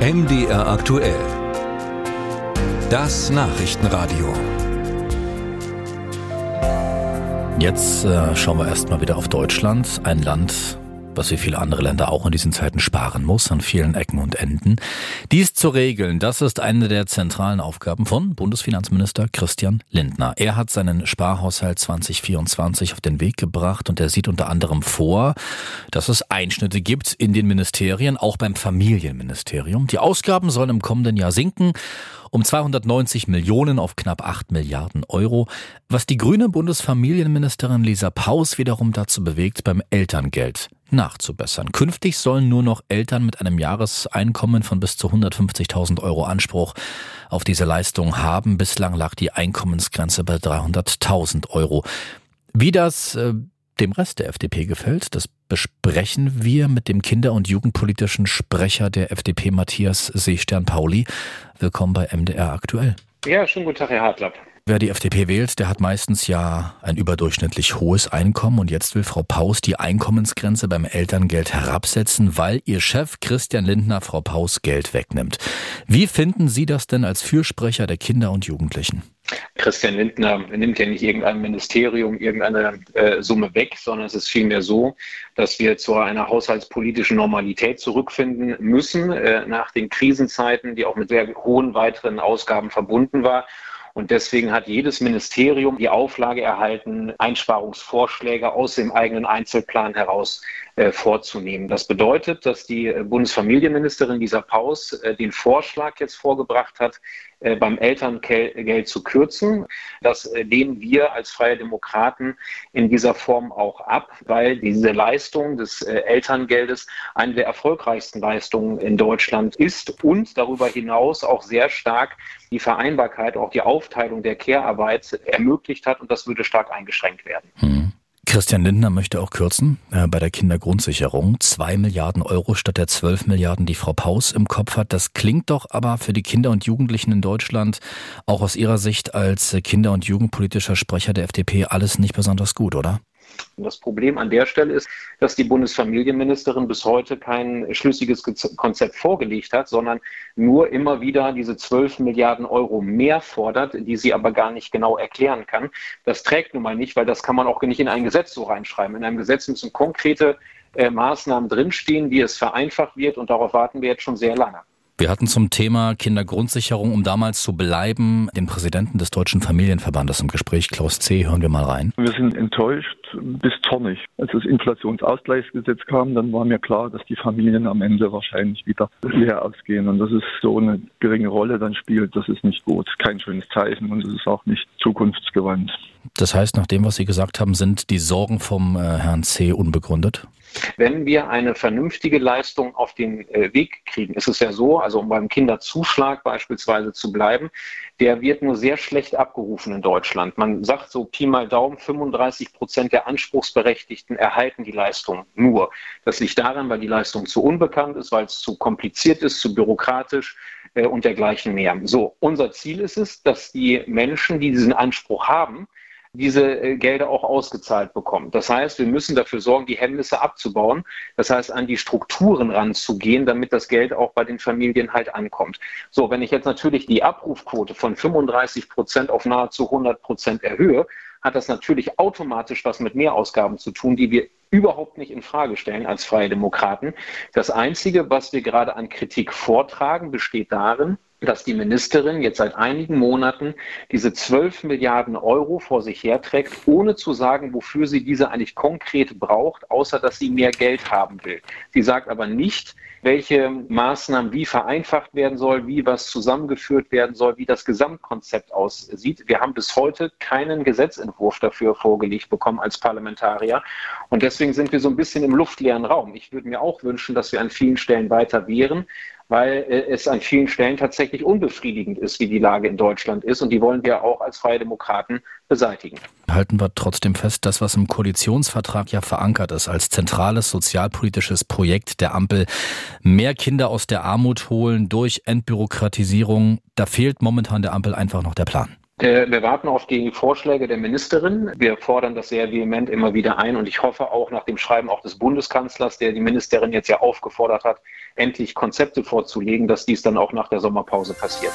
MDR aktuell. Das Nachrichtenradio. Jetzt äh, schauen wir erstmal wieder auf Deutschland, ein Land, was wie viele andere Länder auch in diesen Zeiten sparen muss, an vielen Ecken und Enden. Dies zu regeln, das ist eine der zentralen Aufgaben von Bundesfinanzminister Christian Lindner. Er hat seinen Sparhaushalt 2024 auf den Weg gebracht und er sieht unter anderem vor, dass es Einschnitte gibt in den Ministerien, auch beim Familienministerium. Die Ausgaben sollen im kommenden Jahr sinken um 290 Millionen auf knapp 8 Milliarden Euro, was die grüne Bundesfamilienministerin Lisa Paus wiederum dazu bewegt, beim Elterngeld nachzubessern. Künftig sollen nur noch Eltern mit einem Jahreseinkommen von bis zu 150.000 Euro Anspruch auf diese Leistung haben. Bislang lag die Einkommensgrenze bei 300.000 Euro. Wie das äh, dem Rest der FDP gefällt, das besprechen wir mit dem kinder- und jugendpolitischen Sprecher der FDP, Matthias Seestern-Pauli. Willkommen bei MDR aktuell. Ja, schönen guten Tag, Herr Hartlapp. Wer die FDP wählt, der hat meistens ja ein überdurchschnittlich hohes Einkommen und jetzt will Frau Paus die Einkommensgrenze beim Elterngeld herabsetzen, weil ihr Chef Christian Lindner Frau Paus Geld wegnimmt. Wie finden Sie das denn als Fürsprecher der Kinder und Jugendlichen? Christian Lindner nimmt ja nicht irgendein Ministerium irgendeine äh, Summe weg, sondern es ist vielmehr so, dass wir zu einer haushaltspolitischen Normalität zurückfinden müssen äh, nach den Krisenzeiten, die auch mit sehr hohen weiteren Ausgaben verbunden war. Und deswegen hat jedes Ministerium die Auflage erhalten, Einsparungsvorschläge aus dem eigenen Einzelplan heraus äh, vorzunehmen. Das bedeutet, dass die äh, Bundesfamilienministerin Lisa Paus äh, den Vorschlag jetzt vorgebracht hat, beim Elterngeld zu kürzen. Das äh, lehnen wir als Freie Demokraten in dieser Form auch ab, weil diese Leistung des äh, Elterngeldes eine der erfolgreichsten Leistungen in Deutschland ist und darüber hinaus auch sehr stark die Vereinbarkeit, auch die Aufteilung der Care-Arbeit ermöglicht hat und das würde stark eingeschränkt werden. Hm. Christian Lindner möchte auch kürzen äh, bei der Kindergrundsicherung. Zwei Milliarden Euro statt der zwölf Milliarden, die Frau Paus im Kopf hat. Das klingt doch aber für die Kinder und Jugendlichen in Deutschland auch aus Ihrer Sicht als Kinder- und Jugendpolitischer Sprecher der FDP alles nicht besonders gut, oder? Und das Problem an der Stelle ist, dass die Bundesfamilienministerin bis heute kein schlüssiges Konzept vorgelegt hat, sondern nur immer wieder diese 12 Milliarden Euro mehr fordert, die sie aber gar nicht genau erklären kann. Das trägt nun mal nicht, weil das kann man auch nicht in ein Gesetz so reinschreiben. In einem Gesetz müssen konkrete äh, Maßnahmen drinstehen, wie es vereinfacht wird und darauf warten wir jetzt schon sehr lange. Wir hatten zum Thema Kindergrundsicherung, um damals zu bleiben, den Präsidenten des Deutschen Familienverbandes im Gespräch, Klaus C. Hören wir mal rein. Wir sind enttäuscht bis zornig. Als das Inflationsausgleichsgesetz kam, dann war mir klar, dass die Familien am Ende wahrscheinlich wieder leer ausgehen. Und dass es so eine geringe Rolle dann spielt, das ist nicht gut. Kein schönes Zeichen und es ist auch nicht zukunftsgewandt. Das heißt, nach dem, was Sie gesagt haben, sind die Sorgen vom äh, Herrn C. unbegründet? Wenn wir eine vernünftige Leistung auf den äh, Weg kriegen, ist es ja so, also um beim Kinderzuschlag beispielsweise zu bleiben, der wird nur sehr schlecht abgerufen in Deutschland. Man sagt so Pi mal Daumen, 35 Prozent der Anspruchsberechtigten erhalten die Leistung nur. Das liegt daran, weil die Leistung zu unbekannt ist, weil es zu kompliziert ist, zu bürokratisch äh, und dergleichen mehr. So, unser Ziel ist es, dass die Menschen, die diesen Anspruch haben, diese äh, Gelder auch ausgezahlt bekommen. Das heißt, wir müssen dafür sorgen, die Hemmnisse abzubauen. Das heißt, an die Strukturen ranzugehen, damit das Geld auch bei den Familien halt ankommt. So, wenn ich jetzt natürlich die Abrufquote von 35 Prozent auf nahezu 100 Prozent erhöhe, hat das natürlich automatisch was mit Mehrausgaben zu tun, die wir überhaupt nicht in Frage stellen als Freie Demokraten. Das Einzige, was wir gerade an Kritik vortragen, besteht darin, dass die Ministerin jetzt seit einigen Monaten diese 12 Milliarden Euro vor sich herträgt, ohne zu sagen, wofür sie diese eigentlich konkret braucht, außer dass sie mehr Geld haben will. Sie sagt aber nicht, welche Maßnahmen wie vereinfacht werden soll, wie was zusammengeführt werden soll, wie das Gesamtkonzept aussieht. Wir haben bis heute keinen Gesetzentwurf dafür vorgelegt bekommen als Parlamentarier. Und deswegen sind wir so ein bisschen im luftleeren Raum. Ich würde mir auch wünschen, dass wir an vielen Stellen weiter wären weil äh, es an vielen Stellen tatsächlich unbefriedigend ist, wie die Lage in Deutschland ist. Und die wollen wir auch als Freie Demokraten beseitigen. Halten wir trotzdem fest, das, was im Koalitionsvertrag ja verankert ist, als zentrales sozialpolitisches Projekt der Ampel, mehr Kinder aus der Armut holen durch Entbürokratisierung, da fehlt momentan der Ampel einfach noch der Plan. Äh, wir warten auf die Vorschläge der Ministerin. Wir fordern das sehr vehement immer wieder ein und ich hoffe auch nach dem Schreiben auch des Bundeskanzlers, der die Ministerin jetzt ja aufgefordert hat, endlich Konzepte vorzulegen, dass dies dann auch nach der Sommerpause passiert.